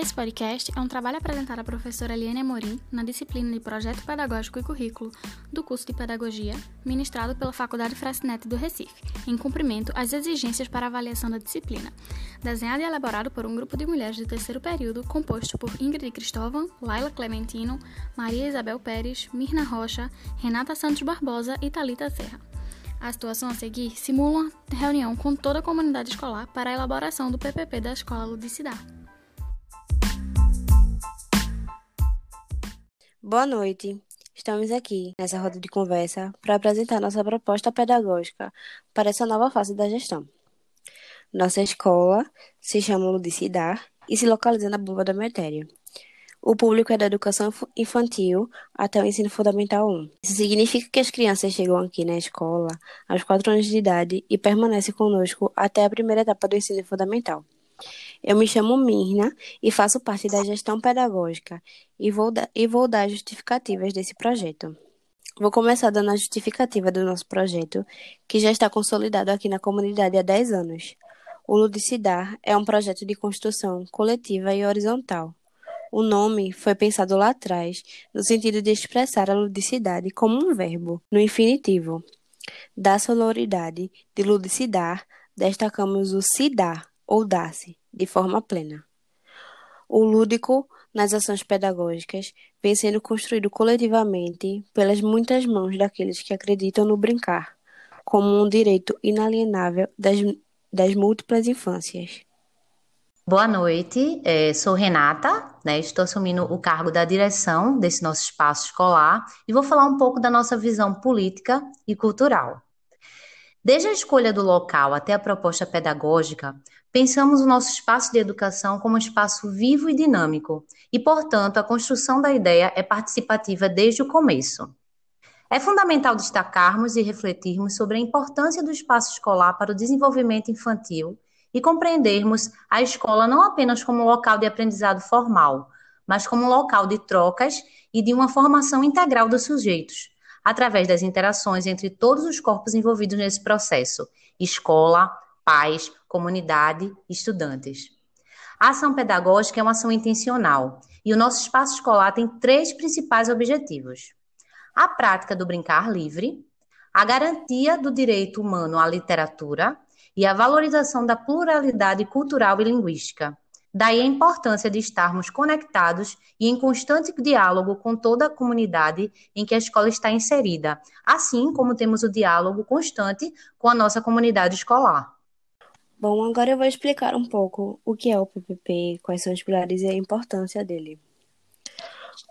Esse podcast é um trabalho apresentado à professora Eliane Amorim na disciplina de Projeto Pedagógico e Currículo do curso de Pedagogia, ministrado pela Faculdade Frasnet do Recife, em cumprimento às exigências para avaliação da disciplina. Desenhado e elaborado por um grupo de mulheres do terceiro período, composto por Ingrid Cristóvão, Laila Clementino, Maria Isabel Pérez, Mirna Rocha, Renata Santos Barbosa e Talita Serra. A situação a seguir simula uma reunião com toda a comunidade escolar para a elaboração do PPP da Escola Ludicidade. Boa noite. Estamos aqui nessa roda de conversa para apresentar nossa proposta pedagógica para essa nova fase da gestão. Nossa escola se chama Ludicidar e se localiza na Bomba da Matéria. O público é da educação infantil até o ensino fundamental 1. Isso significa que as crianças chegam aqui na escola aos 4 anos de idade e permanecem conosco até a primeira etapa do ensino fundamental. Eu me chamo Mirna e faço parte da gestão pedagógica e vou, da, e vou dar justificativas desse projeto. Vou começar dando a justificativa do nosso projeto, que já está consolidado aqui na comunidade há 10 anos. O Ludicidar é um projeto de construção coletiva e horizontal. O nome foi pensado lá atrás, no sentido de expressar a ludicidade como um verbo, no infinitivo. Da sonoridade de ludicidar, destacamos o se dar, ou dar-se, de forma plena. O lúdico, nas ações pedagógicas, vem sendo construído coletivamente pelas muitas mãos daqueles que acreditam no brincar, como um direito inalienável das, das múltiplas infâncias. Boa noite, é, sou Renata, né, estou assumindo o cargo da direção desse nosso espaço escolar e vou falar um pouco da nossa visão política e cultural. Desde a escolha do local até a proposta pedagógica, pensamos o nosso espaço de educação como um espaço vivo e dinâmico, e, portanto, a construção da ideia é participativa desde o começo. É fundamental destacarmos e refletirmos sobre a importância do espaço escolar para o desenvolvimento infantil e compreendermos a escola não apenas como um local de aprendizado formal, mas como um local de trocas e de uma formação integral dos sujeitos, através das interações entre todos os corpos envolvidos nesse processo: escola, pais, comunidade, estudantes. A ação pedagógica é uma ação intencional e o nosso espaço escolar tem três principais objetivos: a prática do brincar livre, a garantia do direito humano à literatura e a valorização da pluralidade cultural e linguística, Daí a importância de estarmos conectados e em constante diálogo com toda a comunidade em que a escola está inserida, assim como temos o diálogo constante com a nossa comunidade escolar. Bom, agora eu vou explicar um pouco o que é o PPP, quais são os pilares e a importância dele.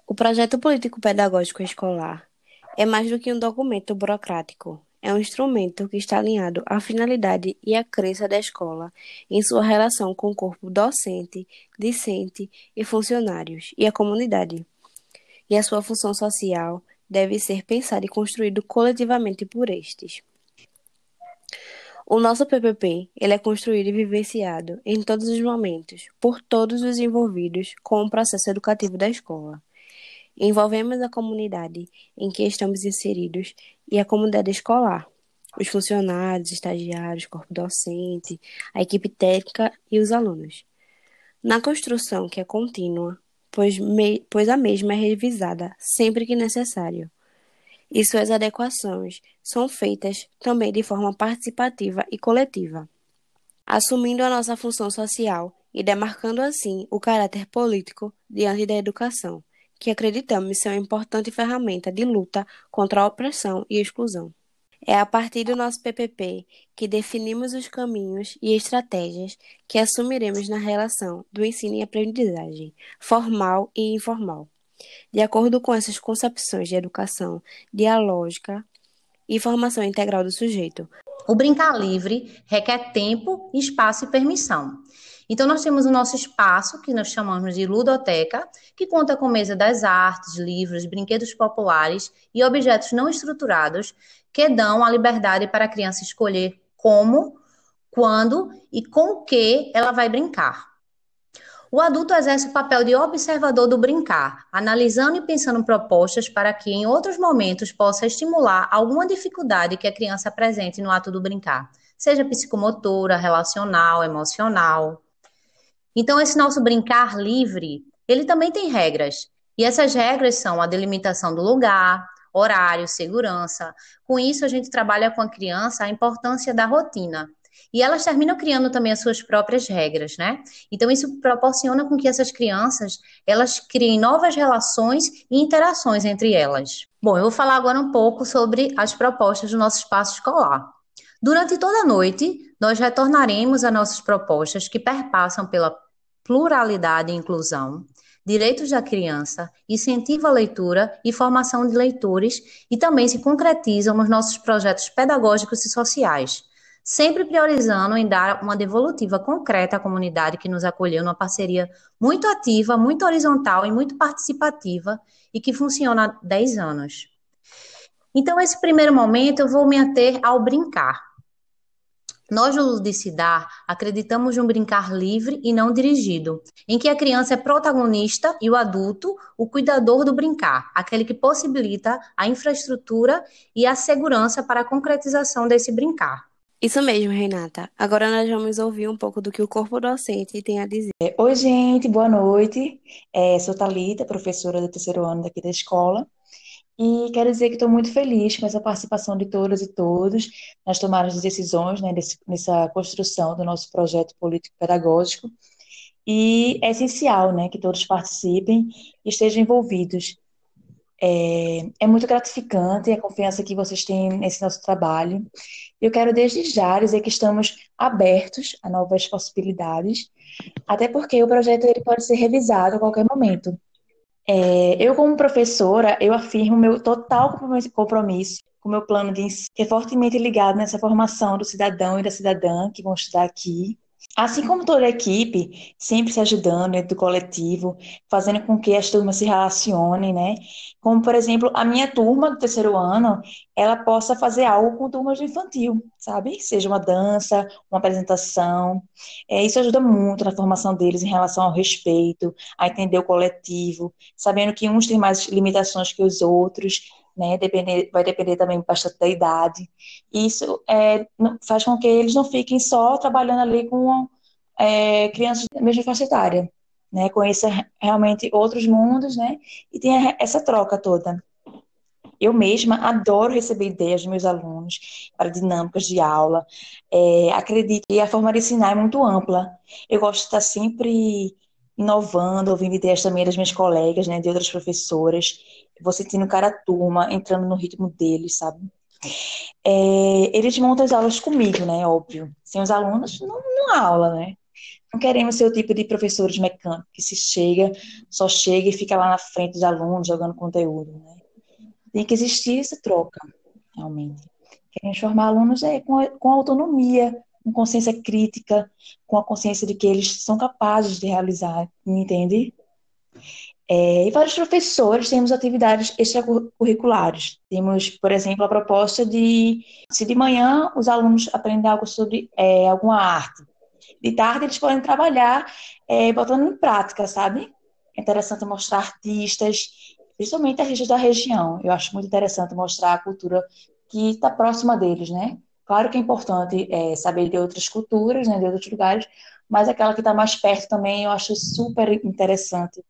O projeto político pedagógico escolar é mais do que um documento burocrático é um instrumento que está alinhado à finalidade e à crença da escola em sua relação com o corpo docente, discente e funcionários e a comunidade. E a sua função social deve ser pensada e construído coletivamente por estes. O nosso PPP ele é construído e vivenciado em todos os momentos, por todos os envolvidos com o processo educativo da escola. Envolvemos a comunidade em que estamos inseridos e a comunidade escolar, os funcionários, estagiários, corpo docente, a equipe técnica e os alunos. Na construção, que é contínua, pois, me, pois a mesma é revisada sempre que necessário. E suas adequações são feitas também de forma participativa e coletiva, assumindo a nossa função social e demarcando assim o caráter político diante da educação que acreditamos ser uma importante ferramenta de luta contra a opressão e exclusão. É a partir do nosso PPP que definimos os caminhos e estratégias que assumiremos na relação do ensino e aprendizagem, formal e informal. De acordo com essas concepções de educação dialógica e formação integral do sujeito. O brincar livre requer tempo, espaço e permissão. Então, nós temos o nosso espaço, que nós chamamos de ludoteca, que conta com mesa das artes, livros, brinquedos populares e objetos não estruturados que dão a liberdade para a criança escolher como, quando e com o que ela vai brincar. O adulto exerce o papel de observador do brincar, analisando e pensando propostas para que, em outros momentos, possa estimular alguma dificuldade que a criança apresente no ato do brincar, seja psicomotora, relacional, emocional. Então, esse nosso brincar livre, ele também tem regras. E essas regras são a delimitação do lugar, horário, segurança. Com isso, a gente trabalha com a criança a importância da rotina. E elas terminam criando também as suas próprias regras, né? Então isso proporciona com que essas crianças, elas criem novas relações e interações entre elas. Bom, eu vou falar agora um pouco sobre as propostas do nosso espaço escolar. Durante toda a noite, nós retornaremos a nossas propostas que perpassam pela pluralidade e inclusão, direitos da criança, incentivo à leitura e formação de leitores e também se concretizam nos nossos projetos pedagógicos e sociais, sempre priorizando em dar uma devolutiva concreta à comunidade que nos acolheu numa parceria muito ativa, muito horizontal e muito participativa e que funciona há 10 anos. Então, esse primeiro momento eu vou me ater ao brincar. Nós, do Ludicidar, acreditamos num brincar livre e não dirigido, em que a criança é protagonista e o adulto o cuidador do brincar, aquele que possibilita a infraestrutura e a segurança para a concretização desse brincar. Isso mesmo, Renata. Agora nós vamos ouvir um pouco do que o corpo docente tem a dizer. Oi, gente, boa noite. É, sou Thalita, professora do terceiro ano daqui da escola. E quero dizer que estou muito feliz com essa participação de todas e todos nas tomadas de decisões, né, desse, nessa construção do nosso projeto político-pedagógico. E é essencial né, que todos participem e estejam envolvidos. É, é muito gratificante a confiança que vocês têm nesse nosso trabalho. Eu quero desde já dizer que estamos abertos a novas possibilidades, até porque o projeto ele pode ser revisado a qualquer momento. É, eu, como professora, eu afirmo meu total compromisso com o meu plano de ensino, que é fortemente ligado nessa formação do cidadão e da cidadã que vão estudar aqui, Assim como toda a equipe, sempre se ajudando dentro do coletivo, fazendo com que as turmas se relacionem, né? Como, por exemplo, a minha turma do terceiro ano, ela possa fazer algo com turmas do infantil, sabe? Seja uma dança, uma apresentação. É, isso ajuda muito na formação deles em relação ao respeito, a entender o coletivo, sabendo que uns têm mais limitações que os outros, né? Depender, vai depender também bastante da idade. Isso é, faz com que eles não fiquem só trabalhando ali com é, crianças da mesma faixa etária, né? Conheça realmente outros mundos, né? E tenha essa troca toda. Eu mesma adoro receber ideias dos meus alunos para dinâmicas de aula. É, acredito que a forma de ensinar é muito ampla. Eu gosto de estar sempre inovando, ouvindo ideias também das minhas colegas, né, de outras professoras vou sentindo cada turma entrando no ritmo deles, sabe? É, eles montam as aulas comigo, né? Óbvio. Sem os alunos, não, não há aula, né? Não queremos ser o tipo de professores mecânicos que se chega, só chega e fica lá na frente dos alunos jogando conteúdo, né? Tem que existir essa troca, realmente. Queremos formar alunos é, com, com autonomia, com consciência crítica, com a consciência de que eles são capazes de realizar, entende? É, e para os professores, temos atividades extracurriculares. Temos, por exemplo, a proposta de, se de manhã os alunos aprendem algo sobre é, alguma arte, de tarde eles podem trabalhar é, botando em prática, sabe? É interessante mostrar artistas, principalmente artistas da região. Eu acho muito interessante mostrar a cultura que está próxima deles, né? Claro que é importante é, saber de outras culturas, né, de outros lugares, mas aquela que está mais perto também eu acho super interessante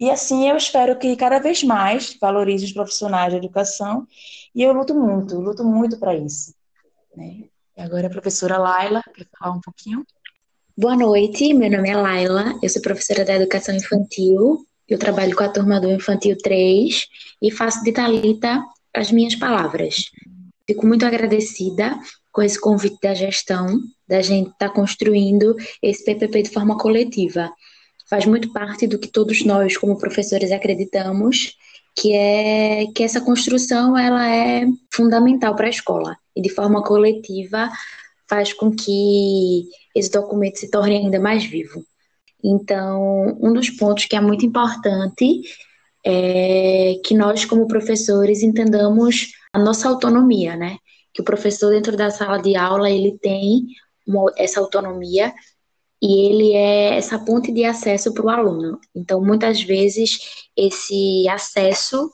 e assim eu espero que cada vez mais valorize os profissionais da educação e eu luto muito, luto muito para isso. Né? E agora a professora Laila quer falar um pouquinho. Boa noite, meu nome é Laila, eu sou professora da educação infantil, eu trabalho com a turma do Infantil 3 e faço de Talita as minhas palavras. Fico muito agradecida com esse convite da gestão, da gente estar tá construindo esse PPP de forma coletiva faz muito parte do que todos nós, como professores, acreditamos, que é que essa construção ela é fundamental para a escola e de forma coletiva faz com que esse documento se torne ainda mais vivo. Então, um dos pontos que é muito importante é que nós, como professores, entendamos a nossa autonomia, né? Que o professor dentro da sala de aula ele tem uma, essa autonomia e ele é essa ponte de acesso para o aluno. Então, muitas vezes, esse acesso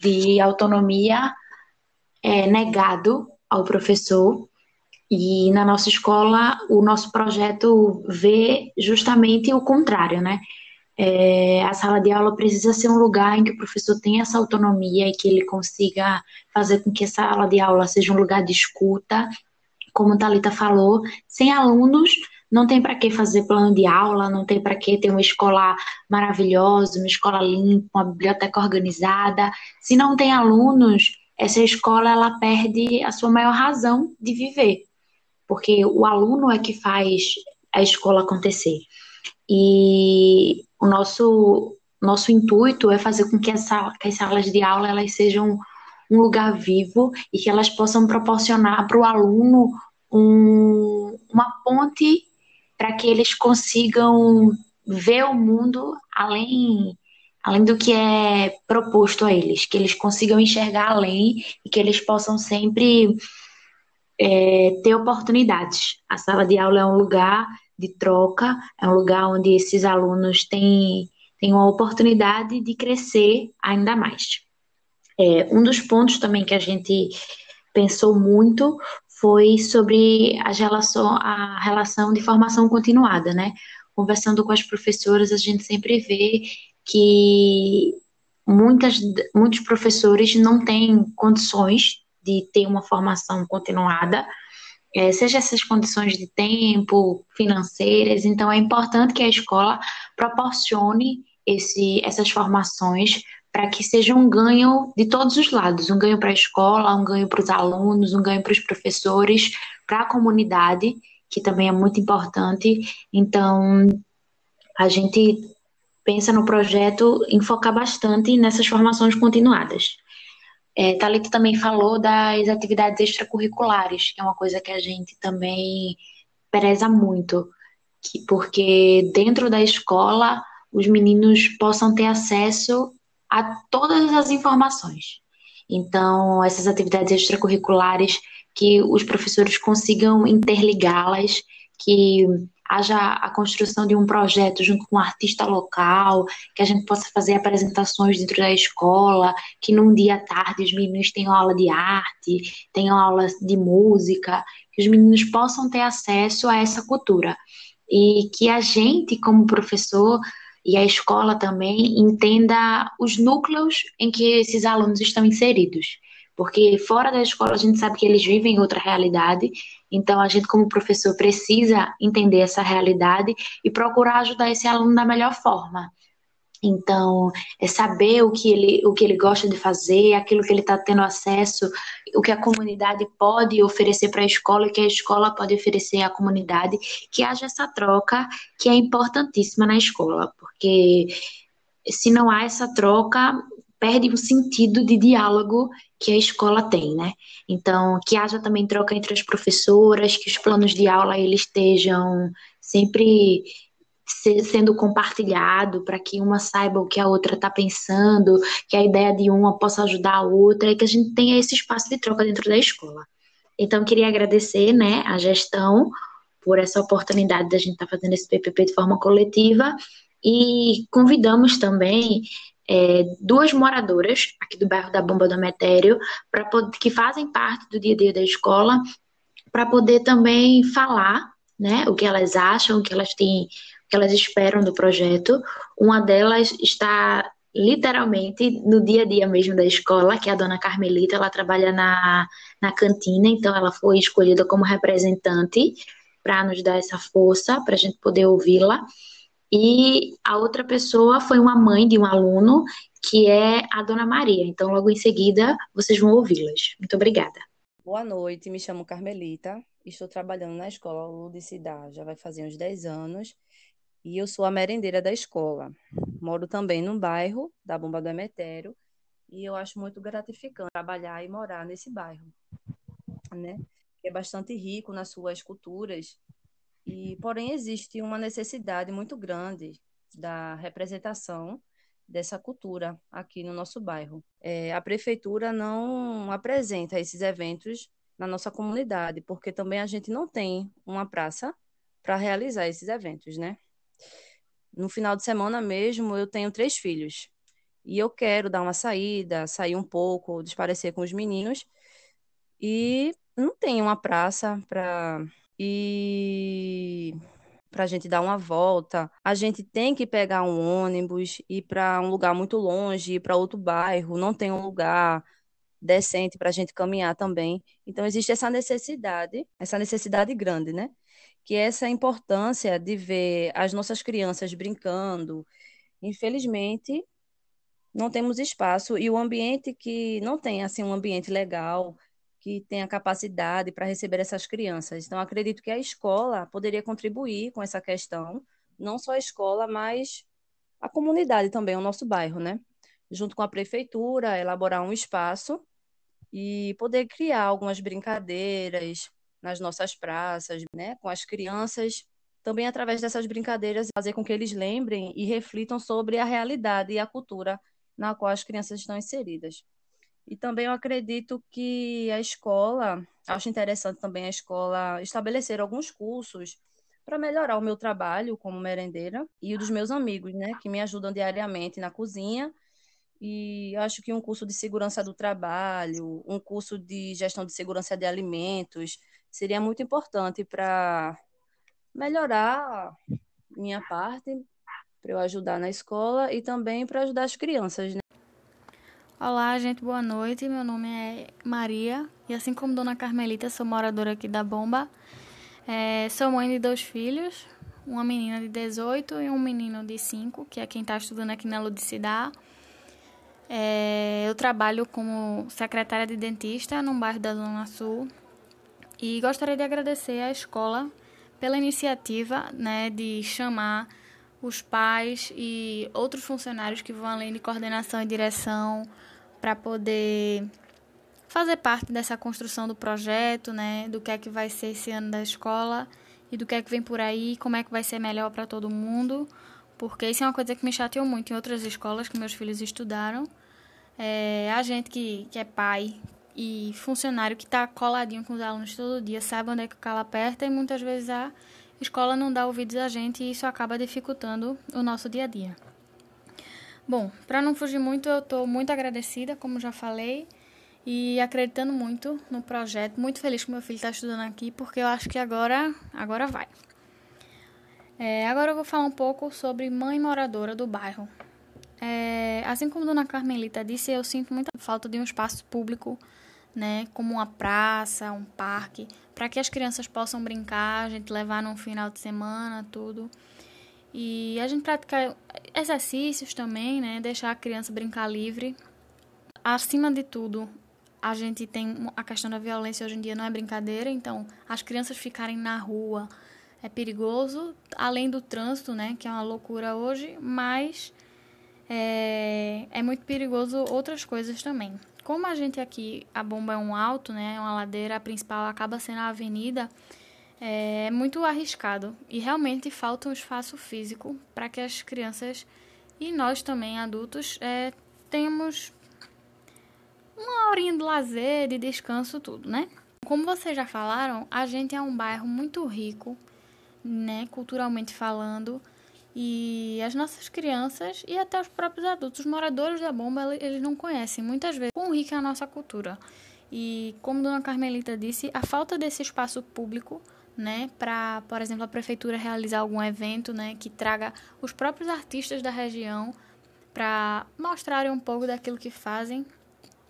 de autonomia é negado ao professor E na nossa escola, o nosso projeto vê justamente o contrário, né? É, a sala de aula precisa ser um lugar em que o professor tenha essa autonomia e que ele consiga fazer com que a sala de aula seja um lugar de escuta. Como a Thalita falou, sem alunos não tem para que fazer plano de aula, não tem para que ter uma escola maravilhosa, uma escola limpa, uma biblioteca organizada. Se não tem alunos, essa escola ela perde a sua maior razão de viver, porque o aluno é que faz a escola acontecer. E o nosso nosso intuito é fazer com que, essa, que as salas de aula elas sejam um lugar vivo e que elas possam proporcionar para o aluno um, uma ponte para que eles consigam ver o mundo além além do que é proposto a eles, que eles consigam enxergar além e que eles possam sempre é, ter oportunidades. A sala de aula é um lugar de troca, é um lugar onde esses alunos têm, têm uma oportunidade de crescer ainda mais. É, um dos pontos também que a gente pensou muito foi sobre a relação, a relação de formação continuada, né? Conversando com as professoras, a gente sempre vê que muitas, muitos professores não têm condições de ter uma formação continuada, é, seja essas condições de tempo, financeiras, então é importante que a escola proporcione esse, essas formações para que seja um ganho de todos os lados, um ganho para a escola, um ganho para os alunos, um ganho para os professores, para a comunidade, que também é muito importante. Então, a gente pensa no projeto em focar bastante nessas formações continuadas. É, Thalita também falou das atividades extracurriculares, que é uma coisa que a gente também preza muito, que, porque dentro da escola os meninos possam ter acesso a todas as informações. Então, essas atividades extracurriculares, que os professores consigam interligá-las, que haja a construção de um projeto junto com um artista local, que a gente possa fazer apresentações dentro da escola, que num dia à tarde os meninos tenham aula de arte, tenham aula de música, que os meninos possam ter acesso a essa cultura. E que a gente, como professor, e a escola também entenda os núcleos em que esses alunos estão inseridos. Porque fora da escola a gente sabe que eles vivem outra realidade, então a gente, como professor, precisa entender essa realidade e procurar ajudar esse aluno da melhor forma. Então, é saber o que ele, o que ele gosta de fazer, aquilo que ele está tendo acesso, o que a comunidade pode oferecer para a escola e que a escola pode oferecer à comunidade, que haja essa troca que é importantíssima na escola, porque se não há essa troca, perde o sentido de diálogo que a escola tem, né? Então, que haja também troca entre as professoras, que os planos de aula eles estejam sempre sendo compartilhado para que uma saiba o que a outra está pensando, que a ideia de uma possa ajudar a outra e que a gente tenha esse espaço de troca dentro da escola. Então, queria agradecer né, a gestão por essa oportunidade da gente estar tá fazendo esse PPP de forma coletiva e convidamos também é, duas moradoras aqui do bairro da Bomba do Metério para que fazem parte do dia a dia da escola para poder também falar né, o que elas acham, o que elas têm que elas esperam do projeto. Uma delas está literalmente no dia a dia mesmo da escola, que é a dona Carmelita, ela trabalha na, na cantina, então ela foi escolhida como representante para nos dar essa força, para a gente poder ouvi-la. E a outra pessoa foi uma mãe de um aluno, que é a dona Maria. Então, logo em seguida, vocês vão ouvi-las. Muito obrigada. Boa noite, me chamo Carmelita, estou trabalhando na escola Ludicidade, já vai fazer uns 10 anos e eu sou a merendeira da escola. Moro também num bairro da Bomba do Emetério e eu acho muito gratificante trabalhar e morar nesse bairro, né? É bastante rico nas suas culturas e, porém, existe uma necessidade muito grande da representação dessa cultura aqui no nosso bairro. É, a prefeitura não apresenta esses eventos na nossa comunidade, porque também a gente não tem uma praça para realizar esses eventos, né? no final de semana mesmo, eu tenho três filhos. E eu quero dar uma saída, sair um pouco, desparecer com os meninos. E não tem uma praça para ir para a gente dar uma volta. A gente tem que pegar um ônibus, ir para um lugar muito longe, ir para outro bairro, não tem um lugar decente para a gente caminhar também. Então, existe essa necessidade, essa necessidade grande, né? Que é essa importância de ver as nossas crianças brincando. Infelizmente, não temos espaço e o ambiente que não tem assim um ambiente legal que tenha capacidade para receber essas crianças. Então, acredito que a escola poderia contribuir com essa questão, não só a escola, mas a comunidade também, o nosso bairro, né? Junto com a prefeitura, elaborar um espaço e poder criar algumas brincadeiras nas nossas praças, né, com as crianças, também através dessas brincadeiras fazer com que eles lembrem e reflitam sobre a realidade e a cultura na qual as crianças estão inseridas. E também eu acredito que a escola, acho interessante também a escola estabelecer alguns cursos para melhorar o meu trabalho como merendeira e o dos meus amigos, né, que me ajudam diariamente na cozinha. E acho que um curso de segurança do trabalho, um curso de gestão de segurança de alimentos, seria muito importante para melhorar minha parte, para eu ajudar na escola e também para ajudar as crianças, né? Olá, gente, boa noite. Meu nome é Maria e, assim como Dona Carmelita, sou moradora aqui da Bomba. É, sou mãe de dois filhos, uma menina de 18 e um menino de 5, que é quem está estudando aqui na Ludicidade. É, eu trabalho como secretária de dentista num bairro da Zona Sul e gostaria de agradecer à escola pela iniciativa né, de chamar os pais e outros funcionários que vão além de coordenação e direção para poder fazer parte dessa construção do projeto, né, do que é que vai ser esse ano da escola e do que é que vem por aí, como é que vai ser melhor para todo mundo, porque isso é uma coisa que me chateou muito em outras escolas que meus filhos estudaram. É, a gente que, que é pai e funcionário que está coladinho com os alunos todo dia sabe onde é que o calo aperta e muitas vezes a escola não dá ouvidos a gente e isso acaba dificultando o nosso dia a dia. Bom, para não fugir muito, eu estou muito agradecida, como já falei, e acreditando muito no projeto. Muito feliz que meu filho está estudando aqui, porque eu acho que agora, agora vai. É, agora eu vou falar um pouco sobre mãe moradora do bairro. É, assim como Dona Carmelita disse, eu sinto muita falta de um espaço público, né, como uma praça, um parque, para que as crianças possam brincar, a gente levar num final de semana, tudo. E a gente praticar exercícios também, né? Deixar a criança brincar livre. Acima de tudo, a gente tem a questão da violência hoje em dia não é brincadeira, então as crianças ficarem na rua é perigoso, além do trânsito, né, que é uma loucura hoje, mas é, é muito perigoso outras coisas também. Como a gente aqui, a bomba é um alto, né, é uma ladeira, a principal acaba sendo a avenida, é muito arriscado e realmente falta um espaço físico para que as crianças e nós também, adultos, é, uma horinha de lazer, de descanso, tudo, né? Como vocês já falaram, a gente é um bairro muito rico, né, culturalmente falando, e as nossas crianças e até os próprios adultos, os moradores da bomba, eles não conhecem muitas vezes quão rica é a nossa cultura. E como Dona Carmelita disse, a falta desse espaço público né, para, por exemplo, a prefeitura realizar algum evento, né, que traga os próprios artistas da região para mostrarem um pouco daquilo que fazem,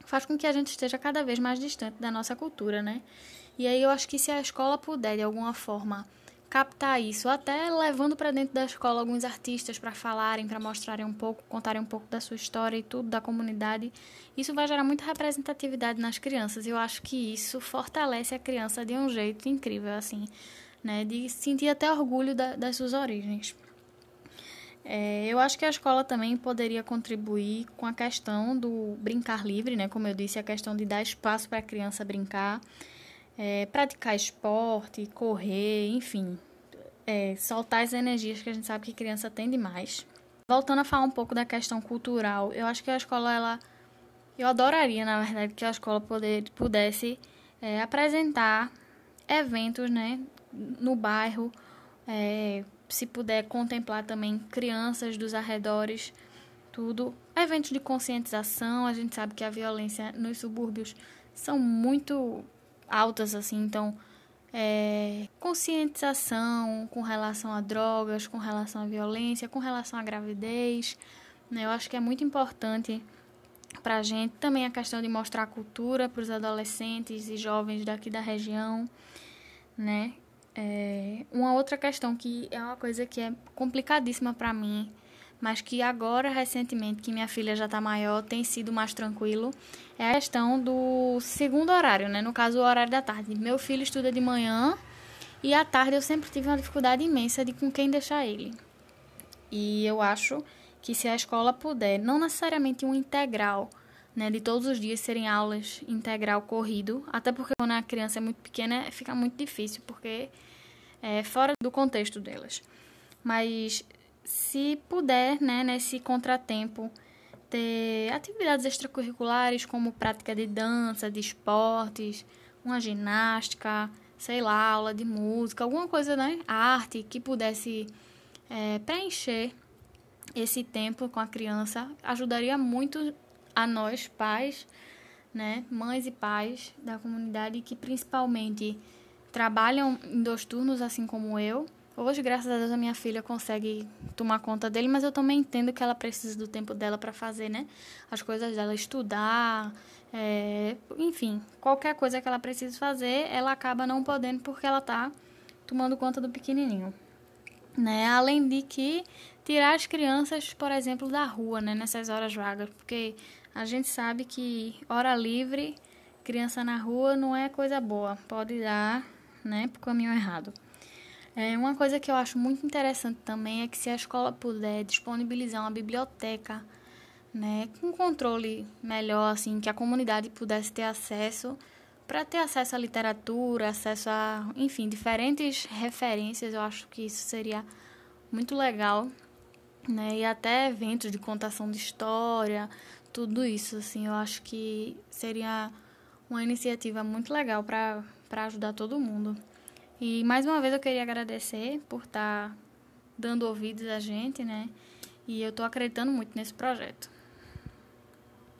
faz com que a gente esteja cada vez mais distante da nossa cultura, né? E aí eu acho que se a escola puder de alguma forma captar isso, até levando para dentro da escola alguns artistas para falarem, para mostrarem um pouco, contarem um pouco da sua história e tudo da comunidade. Isso vai gerar muita representatividade nas crianças. Eu acho que isso fortalece a criança de um jeito incrível, assim, né, de sentir até orgulho da, das suas origens. É, eu acho que a escola também poderia contribuir com a questão do brincar livre, né? Como eu disse, a questão de dar espaço para a criança brincar é, praticar esporte, correr, enfim, é, soltar as energias que a gente sabe que criança tem demais. Voltando a falar um pouco da questão cultural, eu acho que a escola, ela, eu adoraria, na verdade, que a escola poder, pudesse é, apresentar eventos, né, no bairro, é, se puder contemplar também crianças dos arredores, tudo. Eventos de conscientização, a gente sabe que a violência nos subúrbios são muito altas, assim, então é, conscientização com relação a drogas, com relação à violência, com relação à gravidez. Né? Eu acho que é muito importante para a gente também a questão de mostrar a cultura para os adolescentes e jovens daqui da região, né? É, uma outra questão que é uma coisa que é complicadíssima para mim mas que agora, recentemente, que minha filha já está maior, tem sido mais tranquilo, é a questão do segundo horário, né? No caso, o horário da tarde. Meu filho estuda de manhã e à tarde eu sempre tive uma dificuldade imensa de com quem deixar ele. E eu acho que se a escola puder, não necessariamente um integral, né, de todos os dias serem aulas integral corrido, até porque quando a criança é muito pequena fica muito difícil, porque é fora do contexto delas. Mas se puder, né, nesse contratempo, ter atividades extracurriculares como prática de dança, de esportes, uma ginástica, sei lá, aula de música, alguma coisa, né, arte que pudesse é, preencher esse tempo com a criança, ajudaria muito a nós, pais, né, mães e pais da comunidade que principalmente trabalham em dois turnos, assim como eu, Hoje, graças a Deus, a minha filha consegue tomar conta dele, mas eu também entendo que ela precisa do tempo dela para fazer, né? As coisas dela, estudar, é, enfim, qualquer coisa que ela precise fazer, ela acaba não podendo porque ela tá tomando conta do pequenininho, né? Além de que tirar as crianças, por exemplo, da rua, né? Nessas horas vagas, porque a gente sabe que hora livre, criança na rua não é coisa boa, pode dar, né, pro caminho errado. É, uma coisa que eu acho muito interessante também é que se a escola puder disponibilizar uma biblioteca, né, com controle melhor, assim, que a comunidade pudesse ter acesso, para ter acesso à literatura, acesso a, enfim, diferentes referências, eu acho que isso seria muito legal, né, e até eventos de contação de história, tudo isso, assim, eu acho que seria uma iniciativa muito legal para ajudar todo mundo. E mais uma vez eu queria agradecer por estar tá dando ouvidos a gente, né? E eu estou acreditando muito nesse projeto.